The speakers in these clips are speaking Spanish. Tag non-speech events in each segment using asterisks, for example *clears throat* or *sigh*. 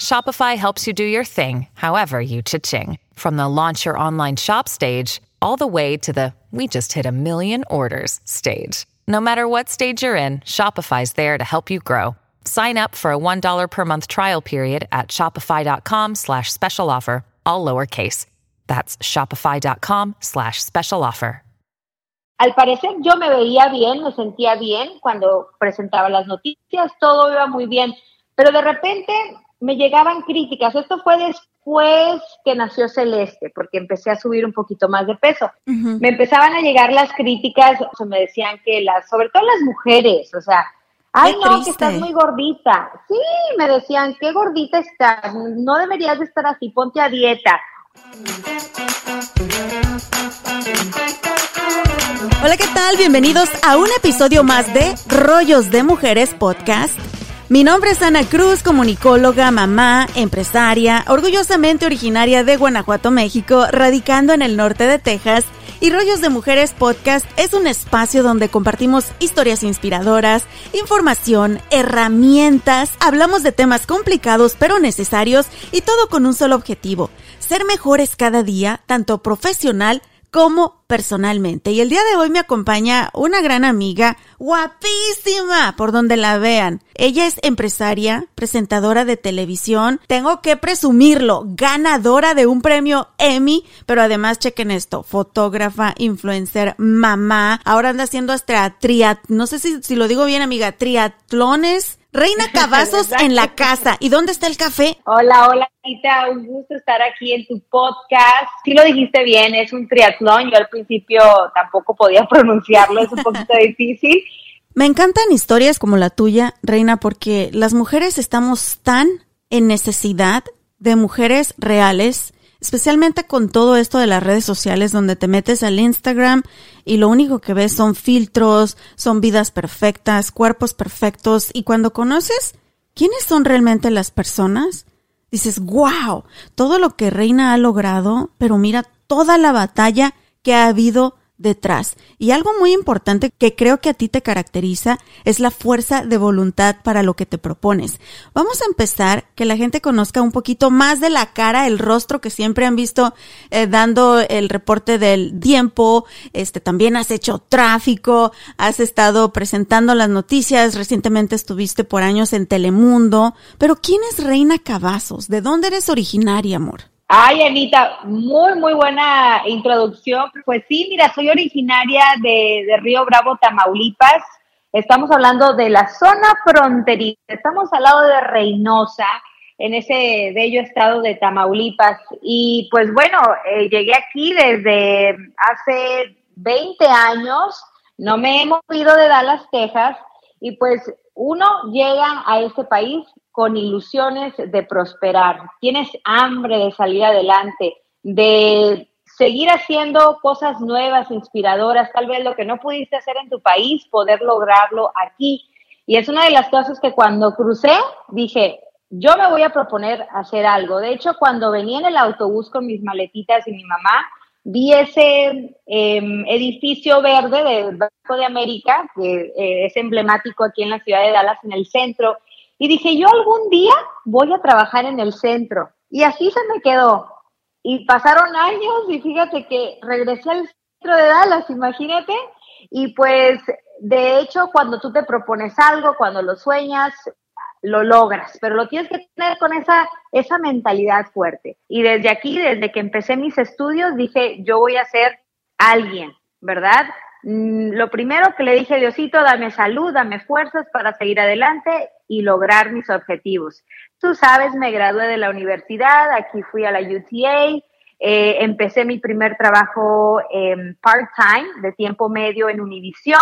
Shopify helps you do your thing, however you cha-ching. From the launch your online shop stage, all the way to the we just hit a million orders stage. No matter what stage you're in, Shopify's there to help you grow. Sign up for a $1 per month trial period at shopify.com slash special offer, all lowercase. That's shopify.com slash special offer. Al parecer yo me veía bien, me sentía bien cuando presentaba las noticias, todo iba muy bien, pero de repente me llegaban críticas. Esto fue después que nació Celeste, porque empecé a subir un poquito más de peso. Me empezaban a llegar las críticas, o sea, me decían que las, sobre todo las mujeres, o sea, ay no, que estás muy gordita. Sí, me decían, qué gordita estás, no deberías de estar así, ponte a dieta. Hola, ¿qué tal? Bienvenidos a un episodio más de Rollos de Mujeres Podcast. Mi nombre es Ana Cruz, comunicóloga, mamá, empresaria, orgullosamente originaria de Guanajuato, México, radicando en el norte de Texas. Y Rollos de Mujeres Podcast es un espacio donde compartimos historias inspiradoras, información, herramientas, hablamos de temas complicados pero necesarios y todo con un solo objetivo, ser mejores cada día, tanto profesional como personalmente. Y el día de hoy me acompaña una gran amiga, guapísima, por donde la vean. Ella es empresaria, presentadora de televisión, tengo que presumirlo, ganadora de un premio Emmy, pero además chequen esto, fotógrafa, influencer, mamá, ahora anda haciendo hasta triat, no sé si, si lo digo bien amiga, triatlones Reina *laughs* Cavazos en la casa. ¿Y dónde está el café? Hola, hola, Anita. Un gusto estar aquí en tu podcast. Sí lo dijiste bien, es un triatlón. Yo al principio tampoco podía *laughs* pronunciarlo, es un poquito difícil. Me encantan historias como la tuya, Reina, porque las mujeres estamos tan en necesidad de mujeres reales especialmente con todo esto de las redes sociales donde te metes al Instagram y lo único que ves son filtros, son vidas perfectas, cuerpos perfectos y cuando conoces quiénes son realmente las personas, dices, wow, todo lo que Reina ha logrado, pero mira toda la batalla que ha habido detrás. Y algo muy importante que creo que a ti te caracteriza es la fuerza de voluntad para lo que te propones. Vamos a empezar que la gente conozca un poquito más de la cara, el rostro que siempre han visto eh, dando el reporte del tiempo. Este también has hecho tráfico, has estado presentando las noticias, recientemente estuviste por años en Telemundo. Pero ¿quién es Reina Cavazos? ¿De dónde eres originaria, amor? Ay, Anita, muy, muy buena introducción. Pues sí, mira, soy originaria de, Río Bravo, Tamaulipas. Estamos hablando de la zona fronteriza. Estamos al lado de Reynosa, en ese bello estado de Tamaulipas. Y pues bueno, eh, llegué aquí desde hace 20 años. No me he movido de Dallas, Texas. Y pues uno llega a este país con ilusiones de prosperar, tienes hambre de salir adelante, de seguir haciendo cosas nuevas, inspiradoras, tal vez lo que no pudiste hacer en tu país, poder lograrlo aquí. Y es una de las cosas que cuando crucé dije, yo me voy a proponer hacer algo. De hecho, cuando venía en el autobús con mis maletitas y mi mamá, vi ese em, edificio verde del Banco de América, que eh, es emblemático aquí en la ciudad de Dallas, en el centro, y dije, yo algún día voy a trabajar en el centro. Y así se me quedó. Y pasaron años y fíjate que regresé al centro de Dallas, imagínate. Y pues, de hecho, cuando tú te propones algo, cuando lo sueñas, lo logras, pero lo tienes que tener con esa, esa mentalidad fuerte. Y desde aquí, desde que empecé mis estudios, dije, yo voy a ser alguien, ¿verdad? Mm, lo primero que le dije, Diosito, dame salud, dame fuerzas para seguir adelante y lograr mis objetivos. Tú sabes, me gradué de la universidad, aquí fui a la UTA, eh, empecé mi primer trabajo part-time, de tiempo medio en Univision,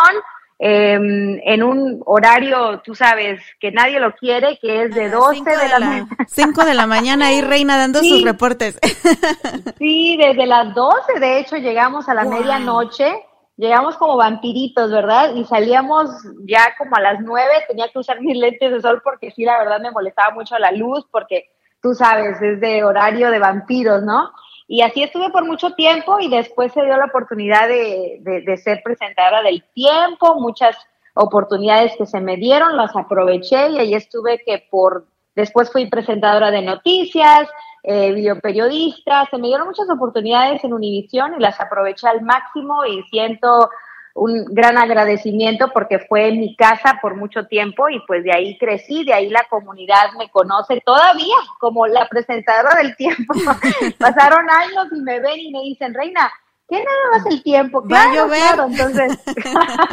em, en un horario, tú sabes, que nadie lo quiere, que es de 12 de, la, mañana. *laughs* 5 de la mañana ahí Reina dando sus reportes. *laughs* sí, desde las 12, de hecho, llegamos a la medianoche llegamos como vampiritos, ¿verdad? Y salíamos ya como a las nueve, tenía que usar mis lentes de sol porque sí, la verdad me molestaba mucho la luz, porque tú sabes, es de horario de vampiros, ¿no? Y así estuve por mucho tiempo y después se dio la oportunidad de, de, ser presentadora del tiempo, muchas oportunidades que se me dieron, las aproveché y ahí estuve que por, después fui presentadora de noticias, eh, videoperiodista, se me dieron muchas oportunidades en Univisión y las aproveché al máximo y siento un gran agradecimiento porque fue en mi casa por mucho tiempo y pues de ahí crecí, de ahí la comunidad me conoce todavía como la presentadora del tiempo. *laughs* Pasaron años y me ven y me dicen, Reina, ¿qué nada más el tiempo? Claro, claro. Entonces, *laughs*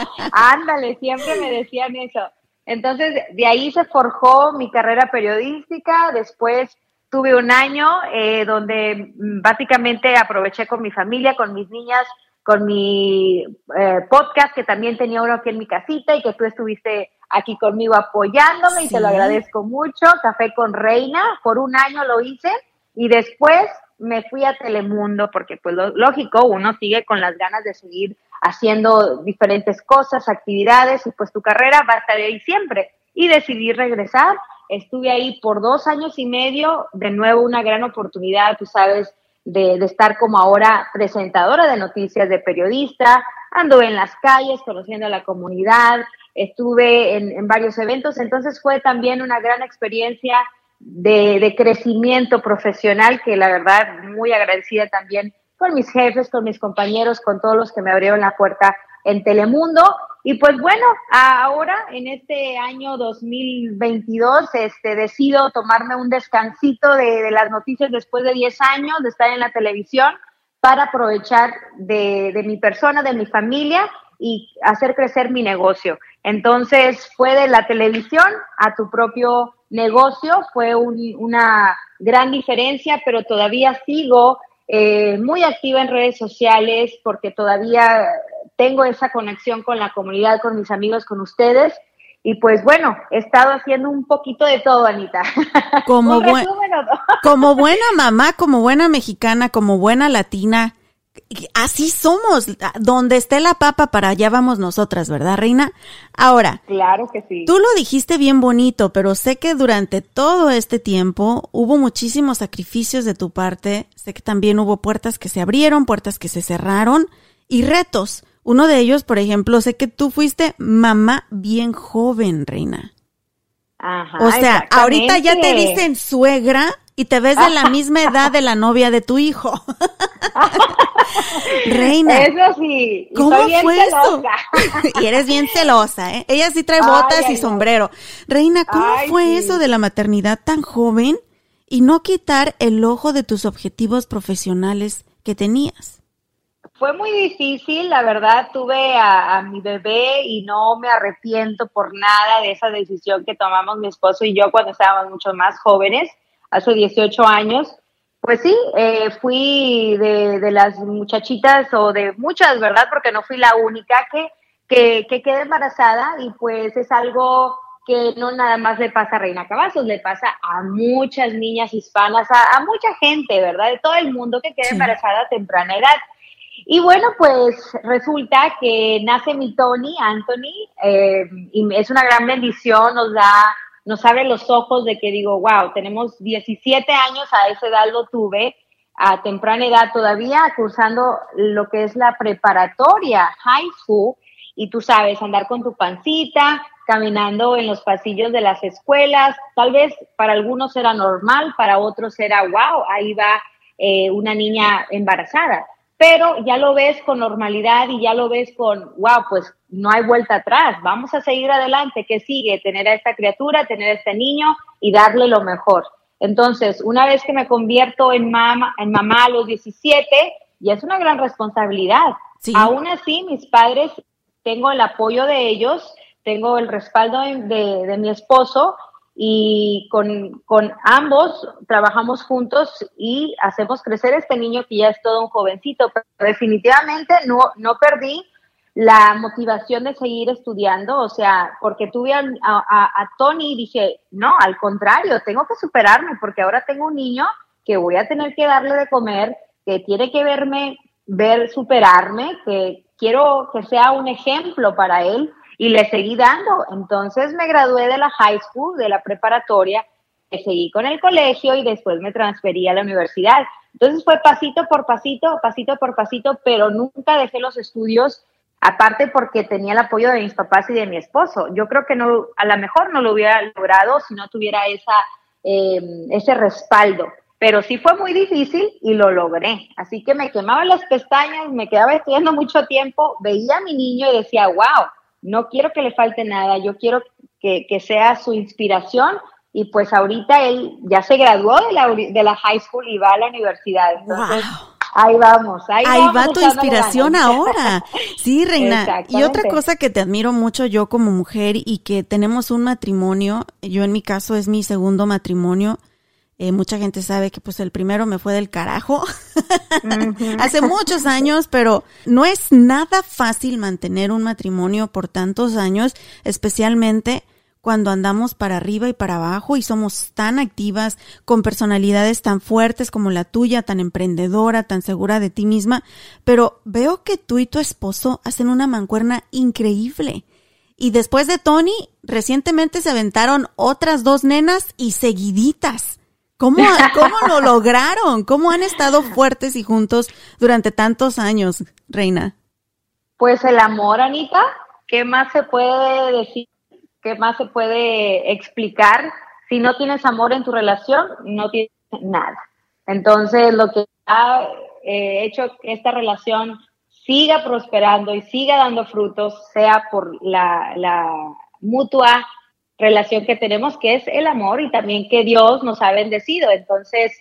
*laughs* ándale, siempre me decían eso. Entonces, de ahí se forjó mi carrera periodística, después tuve un año eh, donde mm, básicamente aproveché con mi familia, con mis niñas, con mi eh, podcast, que también tenía uno aquí en mi casita y que tú estuviste aquí conmigo apoyándome y te lo agradezco mucho. Café con Reina, por un año lo hice y después me fui a Telemundo porque pues lógico, uno sigue con las ganas de seguir haciendo diferentes cosas, actividades y pues tu carrera va a estar ahí siempre. Y decidí regresar Estuve ahí por dos años y medio, de nuevo una gran oportunidad, tú sabes, de, estar como ahora presentadora de noticias, de periodista. Anduve en las calles conociendo a la comunidad, estuve en, varios eventos, entonces fue también una gran experiencia de, de, crecimiento profesional que la verdad muy agradecida también con mis jefes, con mis compañeros, con todos los que me abrieron la puerta en Telemundo. Y pues bueno, ahora en este año 2022 este, decido tomarme un descansito de, las noticias después de 10 años de estar en la televisión para aprovechar de, mi persona, de mi familia y hacer crecer mi negocio. Entonces fue de la televisión a tu propio negocio, fue una gran diferencia, pero todavía sigo eh, muy activa en redes sociales porque todavía tengo esa conexión con la comunidad, con mis amigos, con ustedes. Y pues bueno, he estado haciendo un poquito de todo, Anita. Como, *laughs* como buena mamá, como buena mexicana, como buena latina, así somos. Donde esté la papa, para allá vamos nosotras, ¿verdad, Reina? Ahora. Claro que sí. Tú lo dijiste bien bonito, pero sé que durante todo este tiempo hubo muchísimos sacrificios de tu parte. Sé que también hubo puertas que se abrieron, puertas que se cerraron y retos. Uno de ellos, por ejemplo, sé que tú fuiste mamá bien joven, Reina. Ajá, o sea, ahorita ya te dicen suegra y te ves de la *laughs* misma edad de la novia de tu hijo. *laughs* Reina. Eso sí. ¿Cómo fue eso? *laughs* y eres bien celosa, ¿eh? Ella sí trae botas y sombrero. Reina, ¿cómo fue eso de la maternidad tan joven y no quitar el ojo de tus objetivos profesionales que tenías? Fue muy difícil, la verdad, tuve a, mi bebé y no me arrepiento por nada de esa decisión que tomamos mi esposo y yo cuando estábamos mucho más jóvenes, hace 18 años. Pues sí, eh, fui de, las muchachitas o de muchas, ¿verdad? Porque no fui la única que, que, que quedé embarazada y pues es algo que no nada más le pasa a Reina Cavazos, le pasa a muchas niñas hispanas, a, mucha gente, ¿verdad? De todo el mundo que queda embarazada a temprana edad. Y bueno, pues resulta que nace mi Tony, Anthony, eh, y es una gran bendición, nos da, nos abre los ojos de que digo, wow, tenemos 17 años, a esa edad lo tuve, a temprana edad todavía, cursando lo que es la preparatoria, high school, y tú sabes, andar con tu pancita, caminando en los pasillos de las escuelas, tal vez para algunos era normal, para otros era, wow, ahí va eh, una niña embarazada pero ya lo ves con normalidad y ya lo ves con, wow, pues no hay vuelta atrás, vamos a seguir adelante, ¿qué sigue? Tener a esta criatura, tener a este niño y darle lo mejor. Entonces, una vez que me convierto en mamá, en mamá a los 17, ya es una gran responsabilidad. Aún así, mis padres, tengo el apoyo de ellos, tengo el respaldo de, de mi esposo y con, con, ambos trabajamos juntos y hacemos crecer este niño que ya es todo un jovencito, pero definitivamente no, no perdí la motivación de seguir estudiando, o sea, porque tuve a, a, Tony y dije, no, al contrario, tengo que superarme porque ahora tengo un niño que voy a tener que darle de comer, que tiene que verme, ver superarme, que quiero que sea un ejemplo para él y le seguí dando. Entonces me gradué de la high school, de la preparatoria, seguí con el colegio y después me transferí a la universidad. Entonces fue pasito por pasito, pasito por pasito, pero nunca dejé los estudios Aparte porque tenía el apoyo de mis papás y de mi esposo. Yo creo que no, a lo mejor no lo hubiera logrado si no tuviera esa, em, ese respaldo. Pero sí fue muy difícil y lo logré. Así que me quemaba las pestañas, me quedaba estudiando mucho tiempo, veía a mi niño y decía, wow, no quiero que le falte nada, yo quiero que, que sea su inspiración. Y pues ahorita él ya se graduó de la, de la high school y va a la universidad. Entonces, Ahí vamos, ahí, va tu inspiración ahora. Sí, Reina. Y otra cosa que te admiro mucho yo como mujer y que tenemos un matrimonio, yo en mi caso es mi segundo matrimonio. Eh, mucha gente sabe que pues el primero me fue del carajo *laughs* hace muchos años, pero no es nada fácil mantener un matrimonio por tantos años, especialmente cuando andamos para arriba y para abajo y somos tan activas, con personalidades tan fuertes como la tuya, tan emprendedora, tan segura de ti misma, pero veo que tú y tu esposo hacen una mancuerna increíble. Y después de Tony, recientemente se aventaron otras dos nenas y seguiditas. ¿Cómo, *laughs* ¿Cómo lo lograron? ¿Cómo han estado fuertes y juntos durante tantos años, Reina? Pues el amor, Anita. ¿Qué más se puede decir? ¿Qué más se puede explicar? Si no tienes amor en tu relación, no tienes nada. Entonces, lo que ha eh, hecho que esta relación siga prosperando y siga dando frutos, sea por la, mutua relación que tenemos, que es el amor y también que Dios nos ha bendecido. Entonces,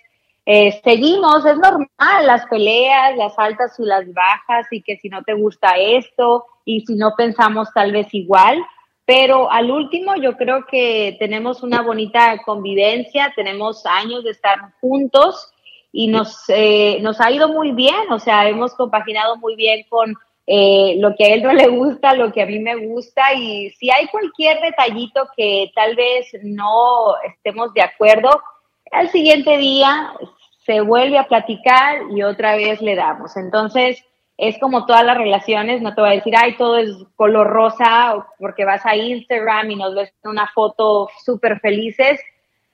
eh, seguimos, es normal las peleas, las altas y las bajas y que si no te gusta esto y si no pensamos tal vez igual, pero al último yo creo que tenemos una bonita convivencia, tenemos años de estar juntos y nos, eh, nos ha ido muy bien, o sea, hemos compaginado muy bien con eh, lo que a él no le gusta, lo que a mí me gusta y si hay cualquier detallito que tal vez no estemos de acuerdo, al siguiente día se vuelve a platicar y otra vez le damos. Entonces, es como todas las relaciones, no te voy a decir, ay, todo es color rosa, porque vas a Instagram y nos ves una foto súper felices.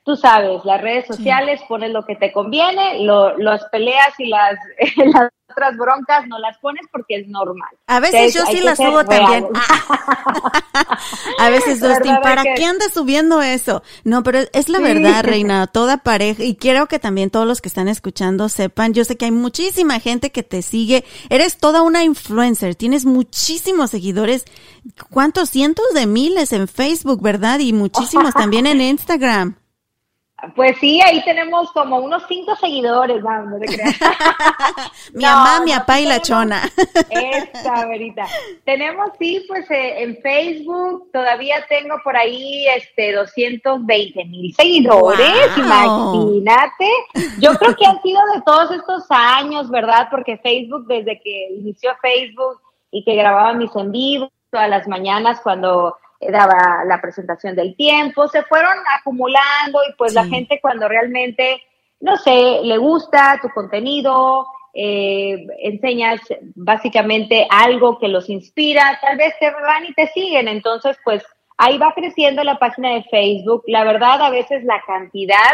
Tú sabes, las redes sociales, pones lo que te conviene, lo, las peleas y las, *laughs* las otras broncas no las pones porque es normal. A veces yo sí las subo también. *laughs* a veces, Dustin, ¿para qué andas subiendo eso? No, pero es la verdad, *laughs* Reina, toda pareja, y quiero que también todos los que están escuchando sepan, yo sé que hay muchísima gente que te sigue, eres toda una influencer, tienes muchísimos seguidores, ¿cuántos cientos de miles en Facebook, verdad? Y muchísimos también en Instagram. Pues sí, ahí tenemos como unos cinco seguidores, vamos, de *laughs* mi mamá, mi papá y la chona. Esta, verita. Tenemos, sí, pues eh, en Facebook todavía tengo por ahí este 220 mil seguidores, imagínate. Yo creo que han sido de todos estos años, ¿verdad? Porque Facebook, desde que inició Facebook y que grababa mis en vivo todas las mañanas cuando daba la presentación del tiempo, se fueron acumulando y pues la gente cuando realmente, no sé, le gusta tu contenido, eh, enseñas básicamente algo que los inspira, tal vez te van y te siguen, entonces pues ahí va creciendo la página de Facebook. La verdad, a veces la cantidad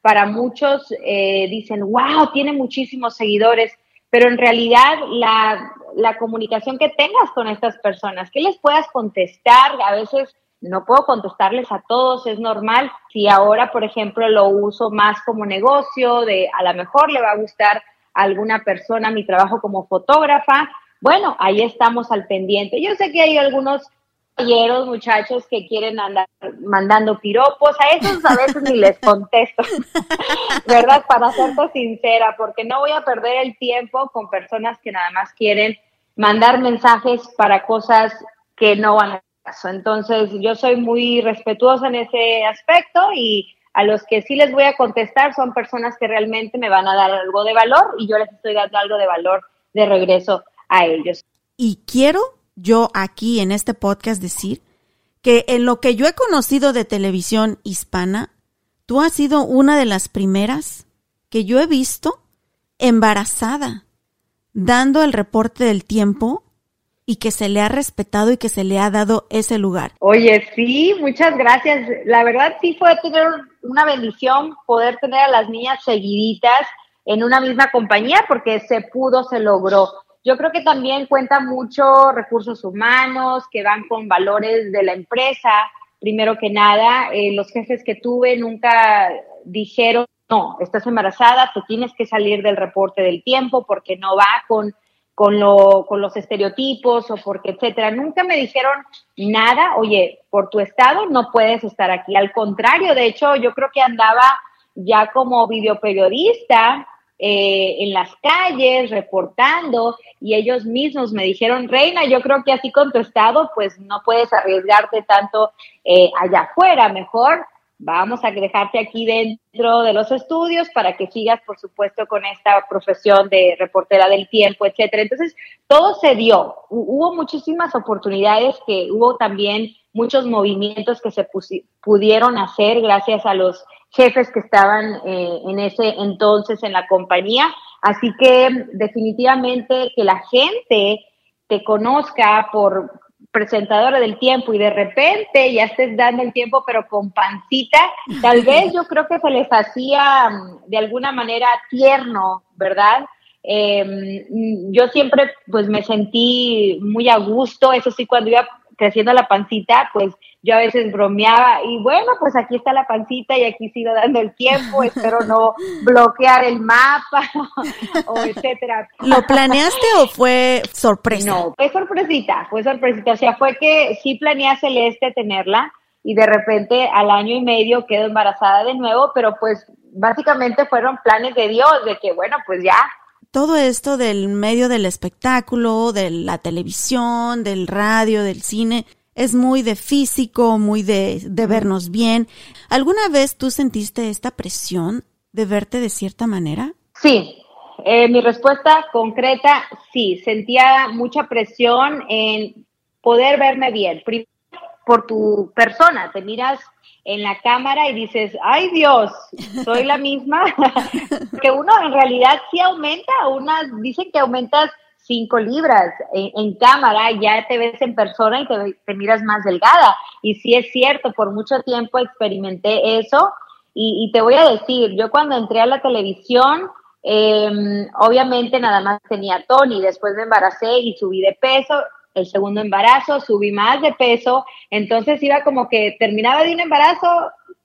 para muchos eh, dicen, wow, tiene muchísimos seguidores, pero en realidad la, la comunicación que tengas con estas personas, que les puedas contestar, a veces no puedo contestarles a todos, es normal. Si ahora, por ejemplo, lo uso más como negocio, de a lo mejor le va a gustar alguna persona mi trabajo como fotógrafa, bueno, ahí estamos al pendiente. Yo sé que hay algunos caballeros, muchachos que quieren andar mandando piropos, a esos a veces ni les contesto, *laughs* ¿verdad? Para serte sincera, porque no voy a perder el tiempo con personas que nada más quieren mandar mensajes para cosas que no van a caso. Entonces, yo soy muy respetuosa en ese aspecto y a los que sí les voy a contestar son personas que realmente me van a dar algo de valor y yo les estoy dando algo de valor de regreso a ellos. Y quiero yo aquí en este podcast decir que en lo que yo he conocido de televisión hispana, tú has sido una de las primeras que yo he visto embarazada, dando el reporte del tiempo y que se le ha respetado y que se le ha dado ese lugar. Oye, sí, muchas gracias. La verdad sí fue tener una bendición poder tener a las niñas seguiditas en una misma compañía porque se pudo, se logró. Yo creo que también cuenta mucho recursos humanos que van con valores de la empresa. Primero que nada, eh, los jefes que tuve nunca dijeron, no, estás embarazada, tú tienes que salir del reporte del tiempo porque no va con con, lo, con los estereotipos o porque, etcétera. Nunca me dijeron nada, oye, por tu estado no puedes estar aquí. Al contrario, de hecho, yo creo que andaba ya como videoperiodista eh, en las calles, reportando, y ellos mismos me dijeron, Reina, yo creo que así con tu estado, pues no puedes arriesgarte tanto eh, allá afuera, mejor vamos a dejarte aquí dentro de los estudios para que sigas, por supuesto, con esta profesión de reportera del tiempo, etcétera. Entonces, todo se dio. Hubo muchísimas oportunidades que hubo también muchos movimientos que se pudieron hacer gracias a los jefes que estaban eh, en ese entonces en la compañía. Así que definitivamente que la gente te conozca por, presentadora del tiempo y de repente ya estés dando el tiempo pero con pancita, tal *laughs* vez yo creo que se les hacía mm, de alguna manera tierno, ¿verdad? Em, yo siempre pues me sentí muy a gusto, eso sí, cuando iba creciendo la pancita, pues yo a veces bromeaba y bueno, pues aquí está la pancita y aquí sigo dando el tiempo, *laughs* espero no bloquear el mapa *laughs* o etcétera. ¿Lo planeaste o fue sorpresa? No, fue sorpresita, fue sorpresita, o sea, fue que sí planeé Celeste tenerla y de repente al año y medio quedo embarazada de nuevo, pero pues básicamente fueron planes de Dios, de que bueno, pues ya todo esto del medio del espectáculo, de la televisión, del radio, del cine, es muy de físico, muy de, vernos bien. ¿Alguna vez tú sentiste esta presión de verte de cierta manera? Sí, eh, mi respuesta concreta, sí, sentía mucha presión en poder verme bien. Por tu persona, te miras en la cámara y dices, ay Dios, soy la misma, *laughs* que uno en realidad sí aumenta, unas dicen que aumentas 5 libras en, cámara, ya te ves en persona y te, miras más delgada. Y sí es cierto, por mucho tiempo experimenté eso. Y, te voy a decir, yo cuando entré a la televisión, em, obviamente nada más tenía Tony, después me embaracé y subí de peso. El segundo embarazo, subí más de peso. Entonces iba como que terminaba de un embarazo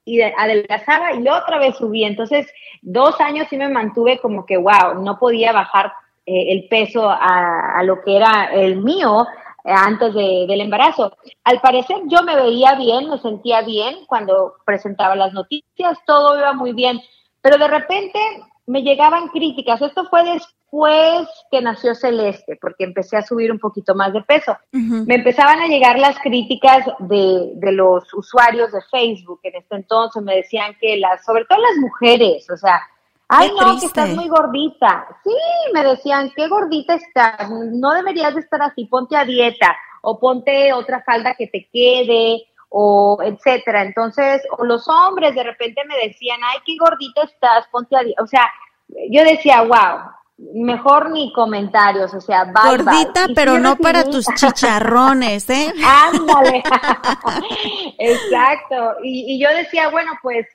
y adelgazaba y otra vez subí. Entonces, dos años sí me mantuve como que, wow, no podía bajar eh, el peso a, lo que era el mío eh, antes del embarazo. Al parecer yo me veía bien, me sentía bien cuando presentaba las noticias, todo iba muy bien, pero de repente me llegaban críticas. Esto fue después que nació Celeste, porque empecé a subir un poquito más de peso. Me empezaban a llegar las críticas de, de, los usuarios de Facebook en este entonces. Me decían que las, sobre todo las mujeres, o sea, Ay, no, que estás muy gordita. Sí, me decían, qué gordita estás, no deberías de estar así, ponte a dieta o ponte otra falda que te quede o etcétera. Entonces, o los hombres de repente me decían, ay, qué gordita estás, ponte a dieta. O sea, yo decía, wow, mejor ni comentarios, o sea, bye, Gordita, pero no para tus chicharrones, ¿eh? *laughs* Ándale. *laughs* Exacto. Y, y yo decía, bueno, pues,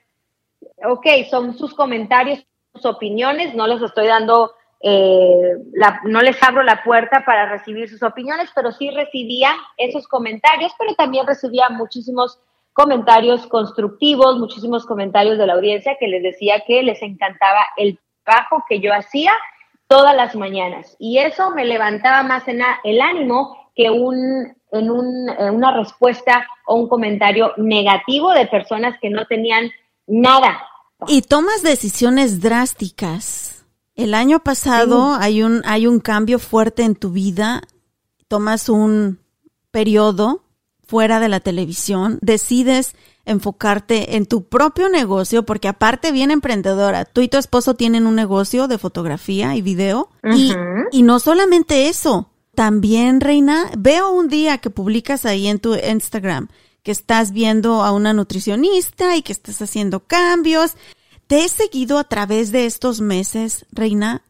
ok, son sus comentarios, opiniones, no les estoy dando, eh, no les abro la puerta para recibir sus opiniones, pero sí recibía esos comentarios, pero también recibía muchísimos comentarios constructivos, muchísimos comentarios de la audiencia que les decía que les encantaba el trabajo que yo hacía todas las mañanas. Y eso me levantaba más en el ánimo que un, en un, una respuesta o un comentario negativo de personas que no tenían nada. Y tomas decisiones drásticas. El año pasado hay, un, hay un cambio fuerte en tu vida. Tomas un periodo fuera de la televisión, decides enfocarte en tu propio negocio, porque aparte bien emprendedora, tú y tu esposo tienen un negocio de fotografía y video. y, y no solamente eso, también, Reina, veo un día que publicas ahí en tu Instagram que estás viendo a una nutricionista y que estás haciendo cambios. Te he seguido a través de estos meses, Reina,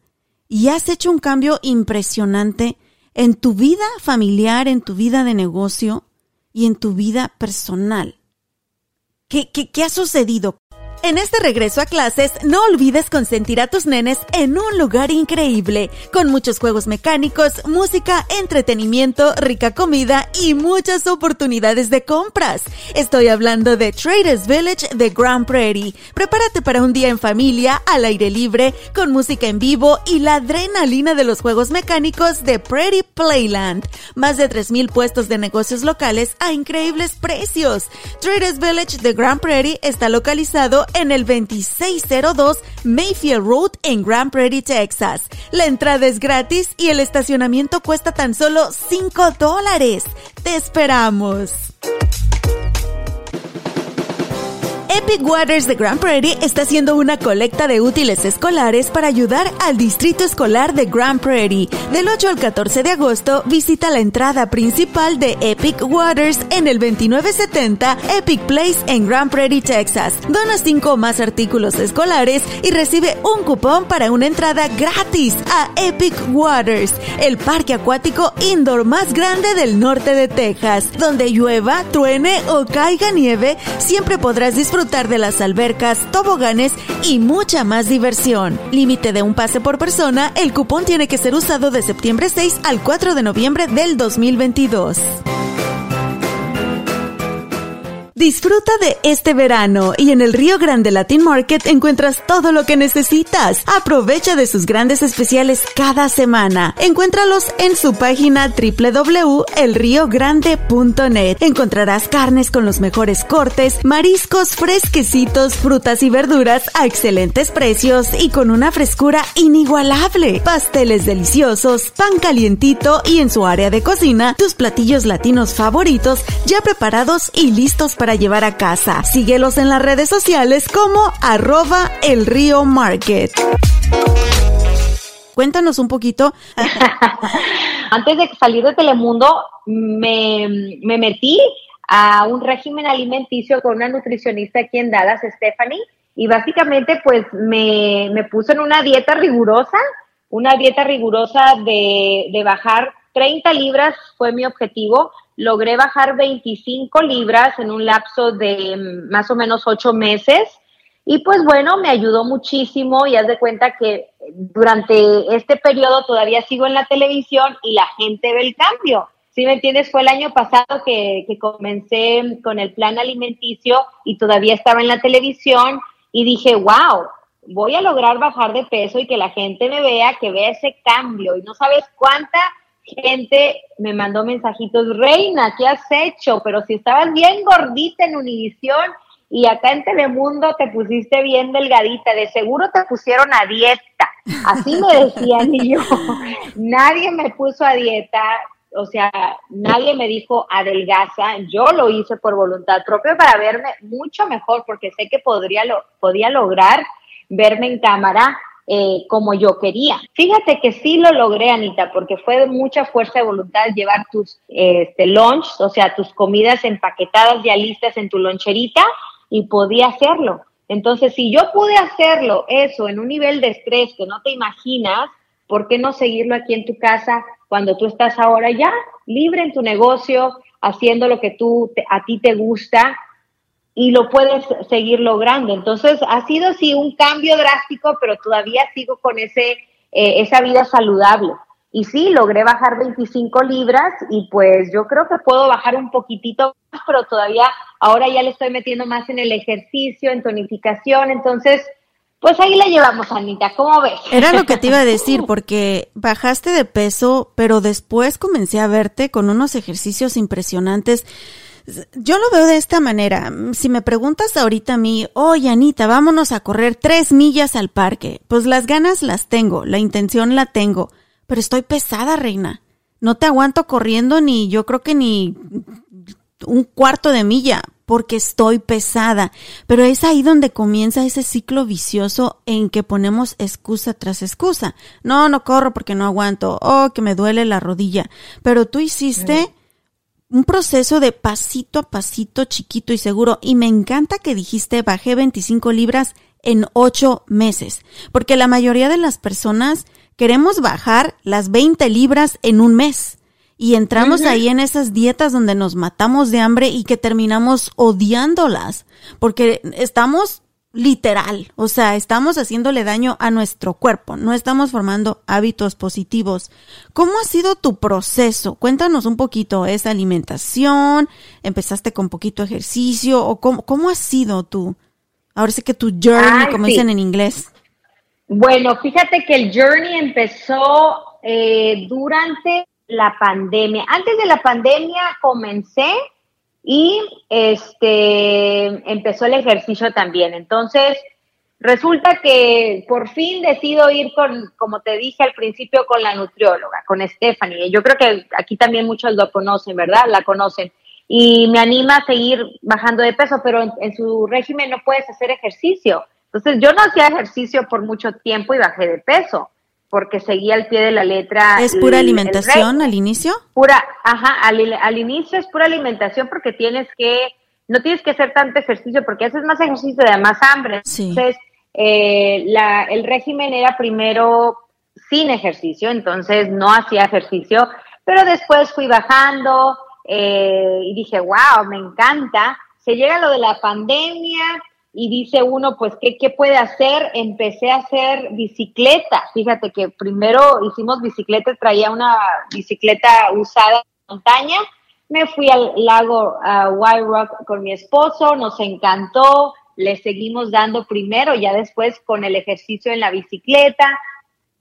y has hecho un cambio impresionante en tu vida familiar, en tu vida de negocio y en tu vida personal. ¿Qué, qué, qué ha sucedido? En este regreso a clases, no olvides consentir a tus nenes en un lugar increíble, con muchos juegos mecánicos, música, entretenimiento, rica comida y muchas oportunidades de compras. Estoy hablando de Traders Village de Grand Prairie. Prepárate para un día en familia, al aire libre, con música en vivo y la adrenalina de los juegos mecánicos de Prairie Playland. Más de 3.000 puestos de negocios locales a increíbles precios. Traders Village de Grand Prairie está localizado en el 2602 Mayfield Road en Grand Prairie, Texas. La entrada es gratis y el estacionamiento cuesta tan solo 5 dólares. ¡Te esperamos! Epic Waters de Grand Prairie está haciendo una colecta de útiles escolares para ayudar al distrito escolar de Grand Prairie. Del 8 al 14 de agosto, visita la entrada principal de Epic Waters en el 2970 Epic Place en Grand Prairie, Texas. Dona 5 más artículos escolares y recibe un cupón para una entrada gratis a Epic Waters, el parque acuático indoor más grande del norte de Texas. Donde llueva, truene o caiga nieve, siempre podrás disfrutar de las albercas, toboganes y mucha más diversión. Límite de un pase por persona, el cupón tiene que ser usado de septiembre 6 al 4 de noviembre del 2022. Disfruta de este verano y en el Río Grande Latin Market encuentras todo lo que necesitas. Aprovecha de sus grandes especiales cada semana. Encuéntralos en su página www.elriogrande.net. Encontrarás carnes con los mejores cortes, mariscos fresquecitos, frutas y verduras a excelentes precios y con una frescura inigualable. Pasteles deliciosos, pan calientito y en su área de cocina, tus platillos latinos favoritos ya preparados y listos para para llevar a casa. Síguelos en las redes sociales como arroba el río market. Cuéntanos un poquito. *laughs* Antes de salir de Telemundo, me, me metí a un régimen alimenticio con una nutricionista aquí en Dallas, Stephanie, y básicamente pues me, me puso en una dieta rigurosa, una dieta rigurosa de, de bajar 30 libras fue mi objetivo, logré bajar 25 libras en un lapso de mm, más o menos 8 meses. Y pues bueno, me ayudó muchísimo y haz de cuenta que durante este periodo todavía sigo en la televisión y la gente ve el cambio. Si me entiendes, fue el año pasado que, que comencé con el plan alimenticio y todavía estaba en la televisión y dije, wow, voy a lograr bajar de peso y que la gente me vea, que vea ese cambio. Y no sabes cuánta gente me mandó mensajitos, Reina, ¿qué has hecho? Pero si estabas bien gordita en Univisión y acá en Telemundo te pusiste bien delgadita, de seguro te pusieron a dieta. Así me decían y yo, *laughs* nadie me puso a dieta, o sea, nadie me dijo adelgaza, yo lo hice por voluntad propia para verme mucho mejor porque sé que podría lo, podía lograr verme en cámara eh, como yo quería. Fíjate que sí lo logré, Anita, porque fue de mucha fuerza de voluntad llevar tus este, lunch, o sea, tus comidas empaquetadas ya listas en tu loncherita y podía hacerlo. Entonces, si yo pude hacerlo, eso, en un nivel de estrés que no te imaginas, ¿por qué no seguirlo aquí en tu casa cuando tú estás ahora ya libre en tu negocio, haciendo lo que tú a ti te gusta y lo puedes seguir logrando. Entonces, ha sido sí un cambio drástico, pero todavía sigo con ese, eh, esa vida saludable. Y sí, logré bajar 25 libras y pues yo creo que puedo bajar un poquitito más, pero todavía ahora ya le estoy metiendo más en el ejercicio, en tonificación. Entonces, pues ahí la llevamos, Anita, ¿cómo ves? Era lo que te iba a *laughs* decir, porque bajaste de peso, pero después comencé a verte con unos ejercicios impresionantes. Yo lo veo de esta manera. Si me preguntas ahorita a mí, oye Anita, vámonos a correr tres millas al parque, pues las ganas las tengo, la intención la tengo, pero estoy pesada, reina. No te aguanto corriendo ni yo creo que ni un cuarto de milla porque estoy pesada. Pero es ahí donde comienza ese ciclo vicioso en que ponemos excusa tras excusa. No, no corro porque no aguanto. Oh, que me duele la rodilla. Pero tú hiciste un proceso de pasito a pasito, chiquito y seguro. Y me encanta que dijiste bajé 25 libras en 8 meses. Porque la mayoría de las personas queremos bajar las 20 libras en un mes. Y entramos ahí en esas dietas donde nos matamos de hambre y que terminamos odiándolas, porque estamos literal, o sea, estamos haciéndole daño a nuestro cuerpo, no estamos formando hábitos positivos. ¿Cómo ha sido tu proceso? Cuéntanos un poquito, ¿esa alimentación? ¿Empezaste con poquito ejercicio? ¿O cómo, cómo ha sido tu, ahora sí que tu journey, como dicen en inglés? Bueno, fíjate que el journey empezó eh, durante la pandemia. Antes de la pandemia comencé y este empezó el ejercicio también. Entonces, resulta que por fin decido ir con, como te dije al principio, con la nutrióloga, con Stephanie. Yo creo que aquí también muchos lo conocen, ¿verdad? La conocen. Y me anima a seguir bajando de peso, pero en su régimen no puedes hacer ejercicio. Entonces, yo no hacía ejercicio por mucho tiempo y bajé de peso porque seguía al pie de la letra. ¿Es pura alimentación al inicio? Pura, ajá, al, inicio es pura alimentación porque tienes que, no tienes que hacer tanto ejercicio porque haces más ejercicio y más hambre. Entonces, eh, la, el régimen era primero sin ejercicio, entonces no hacía ejercicio, pero después fui bajando eh, y dije, wow, me encanta. Se llega lo de la pandemia, y dice uno, pues, ¿qué, ¿qué puede hacer? Empecé a hacer bicicleta. Fíjate que primero hicimos bicicleta, traía una bicicleta usada en montaña. Me fui al lago White Rock con mi esposo, nos encantó, le seguimos dando primero, ya después con el ejercicio en la bicicleta,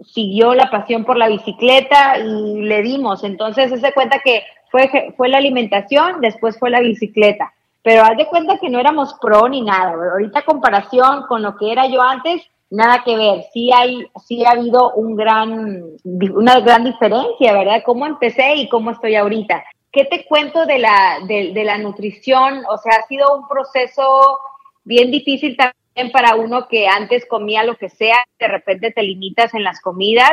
siguió la pasión por la bicicleta y le dimos. Entonces, se cuenta que fue, fue la alimentación, después fue la bicicleta pero haz de cuenta que no éramos pro ni nada. Ahorita comparación con lo que era yo antes, nada que ver. Sí hay, sí ha habido un gran, una gran diferencia, ¿verdad? Cómo empecé y cómo estoy ahorita. ¿Qué te cuento de la, de, de la nutrición? O sea, ha sido un proceso bien difícil también para uno que antes comía lo que sea, de repente te limitas en las comidas.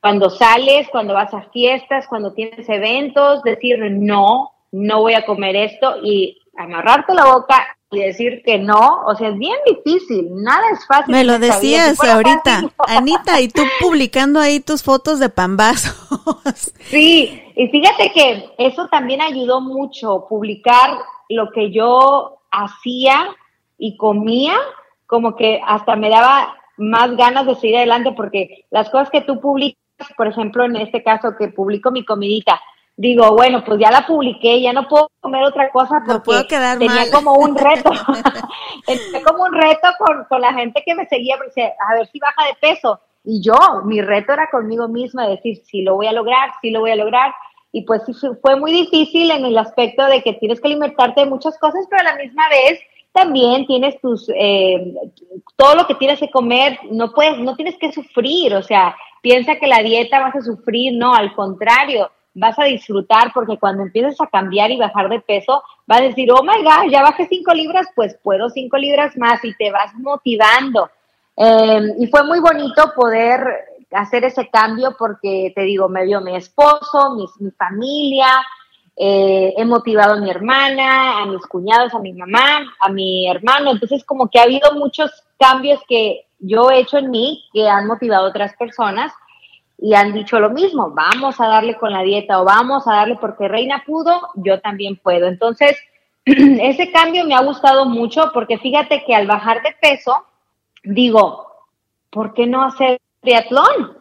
Cuando sales, cuando vas a fiestas, cuando tienes eventos, decir no, no voy a comer esto y amarrarte la boca y decir que no, o sea, es bien difícil, nada es fácil. Me lo decías ahorita, Anita, y tú publicando ahí tus fotos de pambazos. *laughs* Sí, y fíjate que eso también ayudó mucho, publicar lo que yo hacía y comía, como que hasta me daba más ganas de seguir adelante, porque las cosas que tú publicas, por ejemplo, en este caso que publico mi comidita, digo, bueno, pues ya la publiqué, ya no puedo comer otra cosa porque tenía como un reto, *laughs* *laughs* tenía como un reto con, con, la gente que me seguía, a ver si baja de peso. Y yo, mi reto era conmigo misma, decir, si lo voy a lograr, si lo voy a lograr. Y pues sí, fue muy difícil en el aspecto de que tienes que alimentarte de muchas cosas, pero a la misma vez también tienes tus, eh, todo lo que tienes que comer, no puedes, no tienes que sufrir, o sea, piensa que la dieta vas a sufrir, no, al contrario, vas a disfrutar porque cuando empieces a cambiar y bajar de peso, vas a decir, oh my God, ya bajé cinco libras, pues puedo cinco libras más y te vas motivando. Em, y fue muy bonito poder hacer ese cambio porque, te digo, me vio mi esposo, mi, familia, eh, he motivado a mi hermana, a mis cuñados, a mi mamá, a mi hermano. Entonces, como que ha habido muchos cambios que yo he hecho en mí que han motivado a otras personas y han dicho lo mismo, vamos a darle con la dieta o vamos a darle porque Reina pudo, yo también puedo. Entonces, *clears throat* ese cambio me ha gustado mucho porque fíjate que al bajar de peso, digo, ¿por qué no hacer triatlón?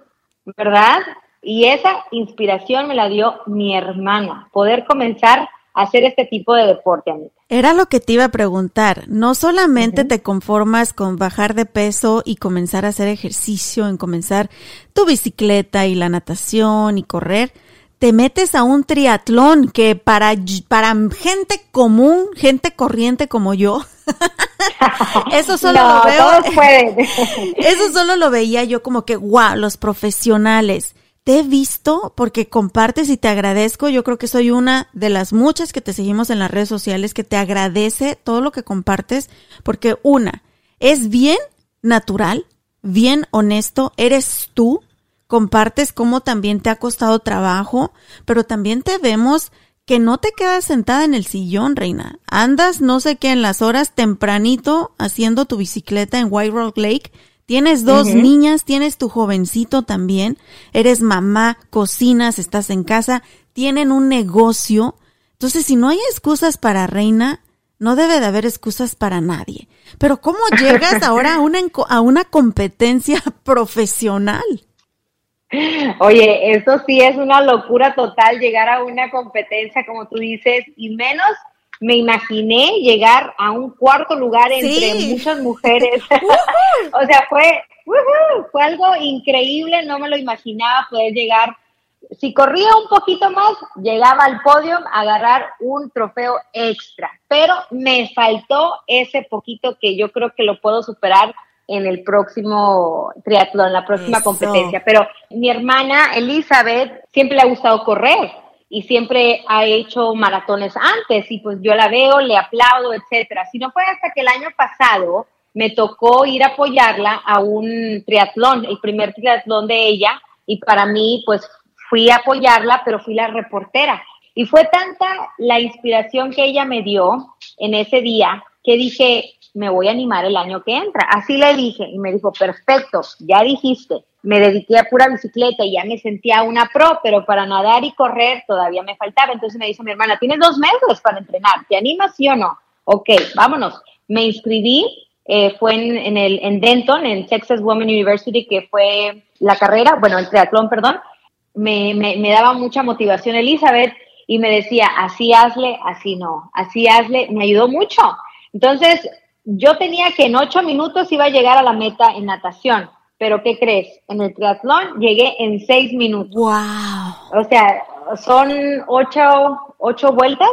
¿Verdad? Y esa inspiración me la dio mi hermana, poder comenzar hacer este tipo de deporte, Anita. Era lo que te iba a preguntar. No solamente te conformas con bajar de peso y comenzar a hacer ejercicio, en comenzar tu bicicleta y la natación y correr, te metes a un triatlón que para, para gente común, gente corriente como yo, *laughs* eso solo lo veo. *laughs* eso solo lo veía yo como que, wow, los profesionales. Te he visto porque compartes y te agradezco. Yo creo que soy una de las muchas que te seguimos en las redes sociales que te agradece todo lo que compartes porque una, es bien natural, bien honesto, eres tú, compartes cómo también te ha costado trabajo, pero también te vemos que no te quedas sentada en el sillón, reina. Andas no sé qué en las horas tempranito haciendo tu bicicleta en White Rock Lake. Tienes dos niñas, tienes tu jovencito también, eres mamá, cocinas, estás en casa, tienen un negocio. Entonces, si no hay excusas para reina, no debe de haber excusas para nadie. Pero ¿cómo llegas ahora a *laughs* una, a una competencia *laughs* profesional? Oye, eso sí es una locura total llegar a una competencia, como tú dices, y menos me imaginé llegar a un cuarto lugar entre muchas mujeres. *laughs* o sea, fue, fue algo increíble, no me lo imaginaba poder llegar. Si corría un poquito más, llegaba al podio a agarrar un trofeo extra, pero me faltó ese poquito que yo creo que lo puedo superar en el próximo triatlón, la próxima competencia. Pero mi hermana Elizabeth siempre le ha gustado correr y siempre ha hecho maratones antes y pues yo la veo, le aplaudo, etcétera. Si no fue hasta que el año pasado me tocó ir a apoyarla a un triatlón, el primer triatlón de ella y para mí pues fui a apoyarla, pero fui la reportera. Y fue tanta la inspiración que ella me dio en ese día que dije, me voy a animar el año que entra. Así le dije y me dijo, perfecto, ya dijiste, me dediqué a pura bicicleta y ya me sentía una pro, pero para nadar y correr todavía me faltaba. Entonces me dice mi hermana, tienes dos meses para entrenar, ¿te animas sí o no? Ok, vámonos. Me inscribí, eh, fue en, el, en Denton, en Texas Women University, que fue la carrera, bueno, el triatlón, perdón. Me, me, me daba mucha motivación Elizabeth y me decía, así hazle, así no, así hazle, me ayudó mucho. Entonces, yo tenía que en ocho minutos iba a llegar a la meta en natación, pero ¿qué crees? En el triatlón llegué en seis minutos. ¡Wow! O sea, son ocho, ocho vueltas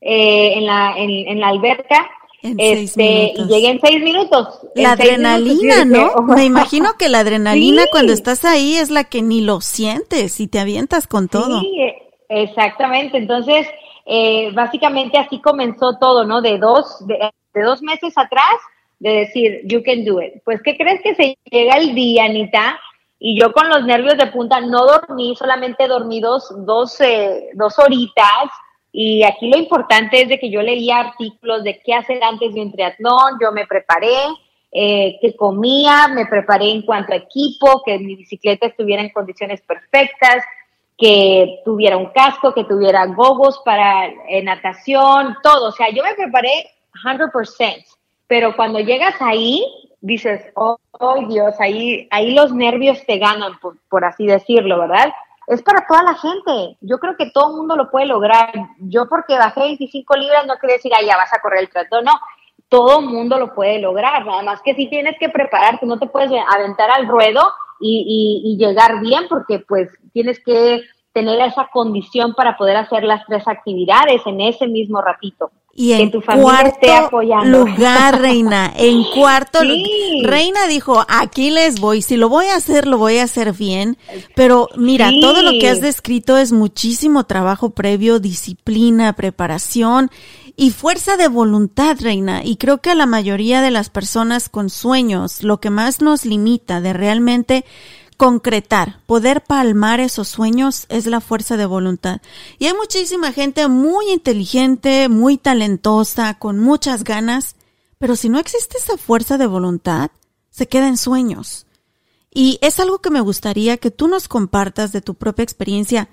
eh, en, la, en, la alberca. En este, y llegué en seis minutos. La adrenalina, ¿no? Oh, Me imagino que la adrenalina *laughs* cuando estás ahí es la que ni lo sientes y te avientas con todo. Sí, exactamente. Entonces, eh, básicamente así comenzó todo, ¿no? De dos, de, de dos meses atrás de decir, you can do it. Pues, ¿qué crees que se llega el día, Anita? Y yo con los nervios de punta no dormí, solamente dormí dos, dos, eh, dos horitas. Y aquí lo importante es de que yo leía artículos de qué hacer antes de un triatlón, yo me preparé, eh, qué comía, me preparé en cuanto a equipo, que mi bicicleta estuviera en condiciones perfectas, que tuviera un casco, que tuviera gogos para eh, natación, todo. O sea, yo me preparé 100%, pero cuando llegas ahí, dices, oh, Dios, ahí, ahí los nervios te ganan, por, así decirlo, ¿verdad? Es para toda la gente. Yo creo que todo el mundo lo puede lograr. Yo porque bajé 25 libras no quiere decir, ah, ya vas a correr el trato. No, todo el mundo lo puede lograr. Nada más que si tienes que prepararte, no te puedes aventar al ruedo y, y llegar bien porque pues tienes que tener esa condición para poder hacer las tres actividades en ese mismo ratito. Y en tu cuarto lugar, Reina, en *laughs* cuarto Reina dijo, aquí les voy, si lo voy a hacer, lo voy a hacer bien, pero mira, todo lo que has descrito es muchísimo trabajo previo, disciplina, preparación y fuerza de voluntad, Reina, y creo que a la mayoría de las personas con sueños, lo que más nos limita de realmente concretar, poder palmar esos sueños es la fuerza de voluntad. Y hay muchísima gente muy inteligente, muy talentosa, con muchas ganas, pero si no existe esa fuerza de voluntad, se queda en sueños. Y es algo que me gustaría que tú nos compartas de tu propia experiencia.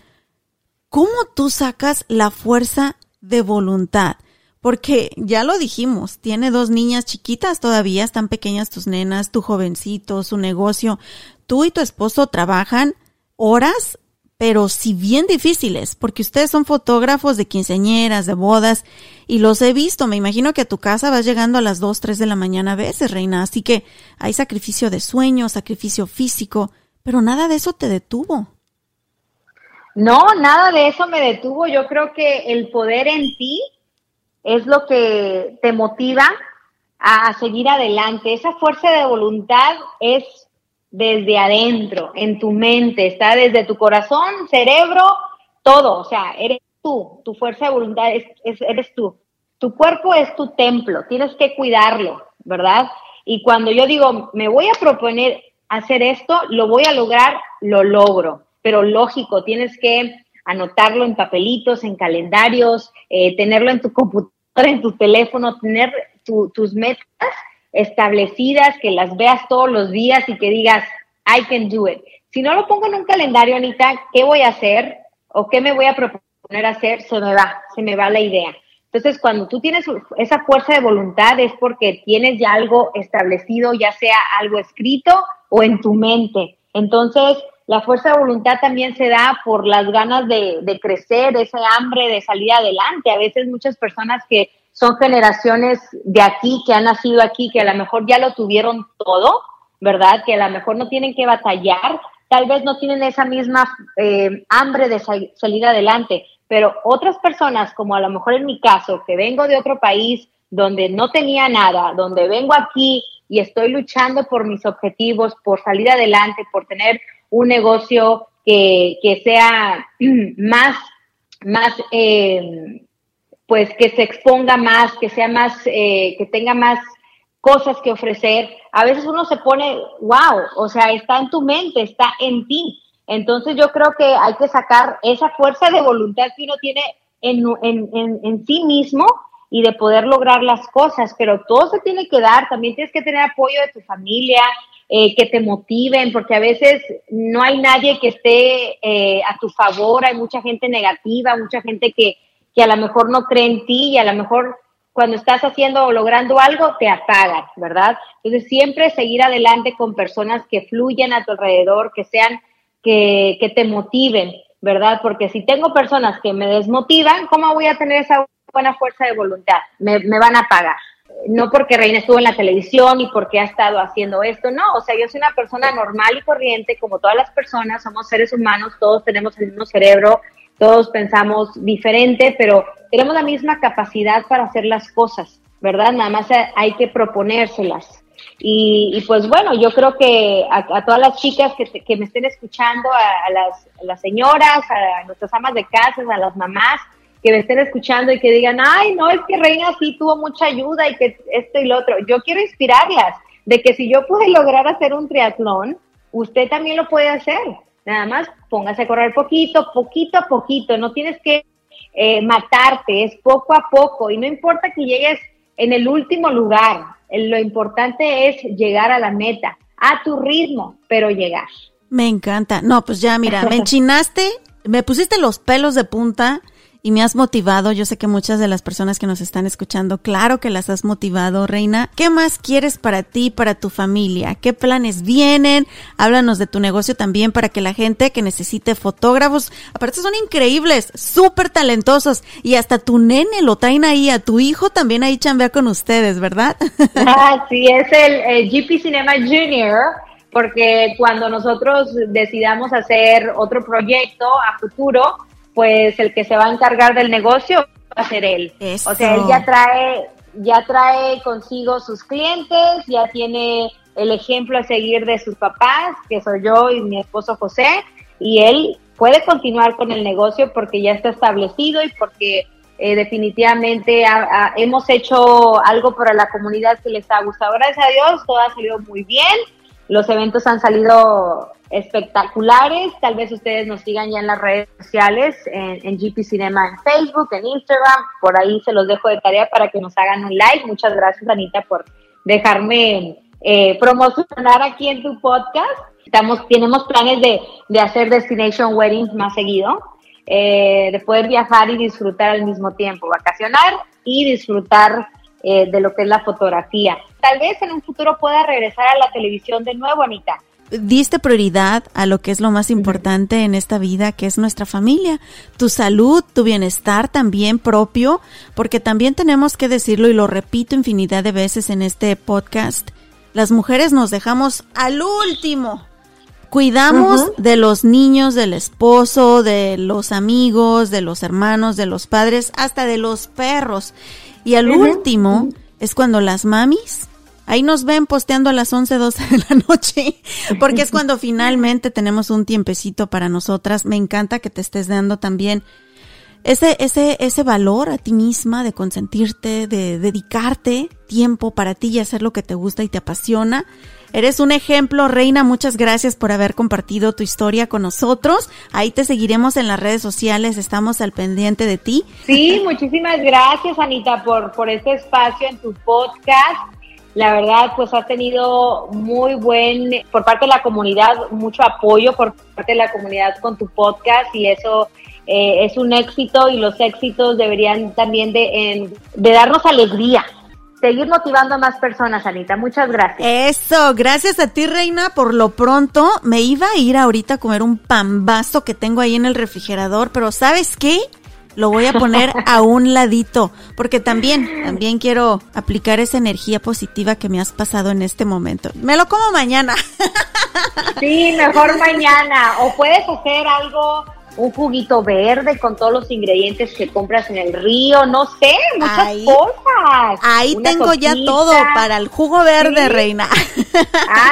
¿Cómo tú sacas la fuerza de voluntad? Porque ya lo dijimos, tiene dos niñas chiquitas todavía, están pequeñas tus nenas, tu jovencito, su negocio tú y tu esposo trabajan horas pero si bien difíciles, porque ustedes son fotógrafos de quinceañeras, de bodas, y los he visto. Me imagino que a tu casa vas llegando a las 2, 3 de la mañana a veces, reina. Así que hay sacrificio de sueño, sacrificio físico, pero nada de eso te detuvo. No, nada de eso me detuvo. Yo creo que el poder en ti es lo que te motiva a seguir adelante. Esa fuerza de voluntad es desde adentro, en tu mente, está desde tu corazón, cerebro, todo, o sea, eres tú, tu fuerza de voluntad es, eres tú. Tu cuerpo es tu templo, tienes que cuidarlo, ¿verdad? Y cuando yo digo, me voy a proponer hacer esto, lo voy a lograr, lo logro, pero lógico, tienes que anotarlo en papelitos, en calendarios, eh, tenerlo en tu computadora, en tu teléfono, tener tus metas establecidas, que las veas todos los días y que digas, I can do it. Si no lo pongo en un calendario, Anita, ¿qué voy a hacer o qué me voy a proponer hacer? Se me va, se me va la idea. Entonces, cuando tú tienes esa fuerza de voluntad es porque tienes ya algo establecido, ya sea algo escrito o en tu mente. Entonces, la fuerza de voluntad también se da por las ganas de, crecer, ese hambre de salir adelante. A veces muchas personas que son generaciones de aquí, que han nacido aquí, que a lo mejor ya lo tuvieron todo, ¿verdad? Que a lo mejor no tienen que batallar, tal vez no tienen esa misma eh, hambre de salir adelante, pero otras personas, como a lo mejor en mi caso, que vengo de otro país donde no tenía nada, donde vengo aquí y estoy luchando por mis objetivos, por salir adelante, por tener un negocio que, que sea *clears throat* más, más eh, pues que se exponga más, que sea más, eh, que tenga más cosas que ofrecer. A veces uno se pone, wow, o sea, está en tu mente, está en ti. Entonces yo creo que hay que sacar esa fuerza de voluntad que uno tiene en, en, en, en sí mismo y de poder lograr las cosas, pero todo se tiene que dar, también tienes que tener apoyo de tu familia, eh, que te motiven, porque a veces no hay nadie que esté eh, a tu favor, hay mucha gente negativa, mucha gente que, que a lo mejor no cree en ti y a lo mejor cuando estás haciendo o logrando algo te apagan, ¿verdad? Entonces siempre seguir adelante con personas que fluyan a tu alrededor, que sean, que, que te motiven, ¿verdad? Porque si tengo personas que me desmotivan, ¿cómo voy a tener esa buena fuerza de voluntad? Me, me van a apagar no porque Reina estuvo en la televisión y porque ha estado haciendo esto, no, o sea, yo soy una persona normal y corriente, como todas las personas, somos seres humanos, todos tenemos el mismo cerebro, todos pensamos diferente, pero tenemos la misma capacidad para hacer las cosas, ¿verdad? Nada más hay que proponérselas. Y, pues bueno, yo creo que a, todas las chicas que, me estén escuchando, a, las, a, las, señoras, a nuestras amas de casa, a las mamás que me estén escuchando y que digan, ay, no, es que Reina sí tuvo mucha ayuda y que esto y lo otro. Yo quiero inspirarlas de que si yo pude lograr hacer un triatlón, usted también lo puede hacer. Nada más póngase a correr poquito, poquito a poquito, no tienes que eh, matarte, es poco a poco y no importa que llegues en el último lugar, lo importante es llegar a la meta, a tu ritmo, pero llegar. Me encanta. No, pues ya, mira, me *laughs* enchinaste, me pusiste los pelos de punta y me has motivado. Yo sé que muchas de las personas que nos están escuchando, claro que las has motivado, Reina. ¿Qué más quieres para ti, para tu familia? ¿Qué planes vienen? Háblanos de tu negocio también para que la gente que necesite fotógrafos, aparte son increíbles, súper talentosos y hasta tu nene lo traen ahí, a tu hijo también ahí chambea con ustedes, ¿verdad? *laughs* Ah, sí, es el GP Cinema Junior porque cuando nosotros decidamos hacer otro proyecto a futuro, pues el que se va a encargar del negocio va a ser él. O sea, él ya trae, ya trae consigo sus clientes, ya tiene el ejemplo a seguir de sus papás, que soy yo y mi esposo José, y él puede continuar con el negocio porque ya está establecido y porque eh, definitivamente hemos hecho algo para la comunidad que les ha gustado. Gracias a Dios, todo ha salido muy bien. Los eventos han salido espectaculares. Tal vez ustedes nos sigan ya en las redes sociales, en, GP Cinema en Facebook, en Instagram. Por ahí se los dejo de tarea para que nos hagan un like. Muchas gracias, Anita, por dejarme eh, promocionar aquí en tu podcast. Estamos, tenemos planes de, de hacer Destination Weddings más seguido, eh, de poder viajar y disfrutar al mismo tiempo, vacacionar y disfrutar eh, de lo que es la fotografía. Tal vez en un futuro pueda regresar a la televisión de nuevo, Anita diste prioridad a lo que es lo más importante en esta vida, que es nuestra familia, tu salud, tu bienestar también propio, porque también tenemos que decirlo y lo repito infinidad de veces en este podcast, las mujeres nos dejamos al último. Cuidamos de los niños, del esposo, de los amigos, de los hermanos, de los padres, hasta de los perros. Y al último es cuando las mamis Ahí nos ven posteando a las 11, 12 de la noche, *laughs* porque es cuando finalmente tenemos un tiempecito para nosotras. Me encanta que te estés dando también ese, ese, ese valor a ti misma de consentirte, de dedicarte tiempo para ti y hacer lo que te gusta y te apasiona. Eres un ejemplo, Reina. Muchas gracias por haber compartido tu historia con nosotros. Ahí te seguiremos en las redes sociales. Estamos al pendiente de ti. Sí, muchísimas gracias, Anita, por, por este espacio en tu podcast. La verdad, pues ha tenido muy buen, por parte de la comunidad, mucho apoyo por parte de la comunidad con tu podcast y eso eh, es un éxito y los éxitos deberían también de, de darnos alegría, seguir motivando a más personas, Anita. Muchas gracias. Eso, gracias a ti, Reina. Por lo pronto, me iba a ir ahorita a comer un pambazo que tengo ahí en el refrigerador, pero ¿sabes qué? Lo voy a poner a un ladito, porque también, también quiero aplicar esa energía positiva que me has pasado en este momento. Me lo como mañana. Sí, mejor mañana. O puedes hacer algo un juguito verde con todos los ingredientes que compras en el río, no sé, muchas cosas. Ahí tengo ya todo para el jugo verde, reina.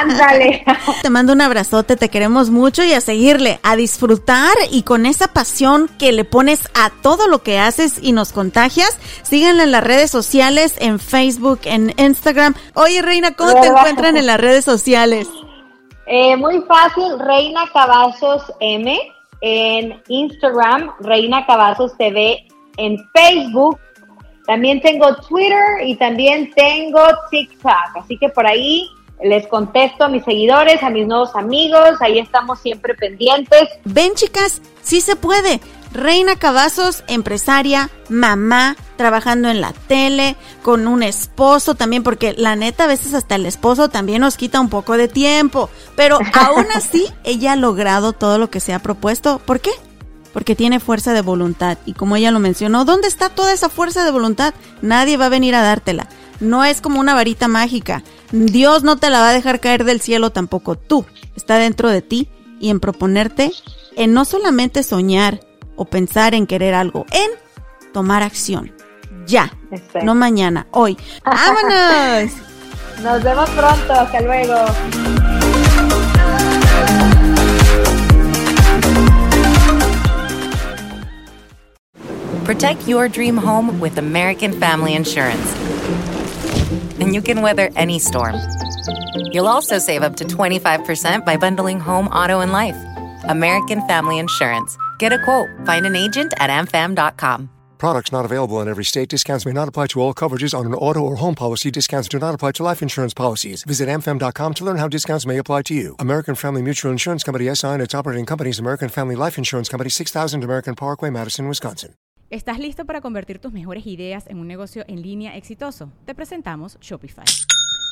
Ándale. *laughs* Te mando un abrazote, te queremos mucho y a seguirle, a disfrutar y con esa pasión que le pones a todo lo que haces y nos contagias. Síganla en las redes sociales, en Facebook, en Instagram. Oye, reina, ¿cómo te encuentran en las redes sociales? Eh, muy fácil, Reina Cavazos M en Instagram, Reina Cavazos TV, en Facebook, también tengo Twitter y también tengo TikTok. Así que por ahí les contesto a mis seguidores, a mis nuevos amigos, ahí estamos siempre pendientes. Ven chicas, sí se puede. Reina Cavazos, empresaria, mamá, trabajando en la tele, con un esposo también, porque la neta a veces hasta el esposo también nos quita un poco de tiempo, pero *laughs* aún así ella ha logrado todo lo que se ha propuesto. ¿Por qué? Porque tiene fuerza de voluntad y como ella lo mencionó, ¿dónde está toda esa fuerza de voluntad? Nadie va a venir a dártela. No es como una varita mágica. Dios no te la va a dejar caer del cielo tampoco. Tú está dentro de ti y en proponerte en no solamente soñar, o pensar en querer algo, en tomar acción. Ya, no mañana, hoy. ¡Vámonos! *laughs* Nos vemos pronto, hasta luego. Protect your dream home with American Family Insurance. And you can weather any storm. You'll also save up to 25% by bundling home, auto, and life. American Family Insurance Get a quote. Find an agent at amfam.com. Products not available in every state. Discounts may not apply to all coverages on an auto or home policy. Discounts do not apply to life insurance policies. Visit amfam.com to learn how discounts may apply to you. American Family Mutual Insurance Company SI and its operating companies American Family Life Insurance Company 6000 American Parkway, Madison, Wisconsin. ¿Estás listo para convertir tus mejores ideas en un negocio en línea exitoso? Te presentamos Shopify.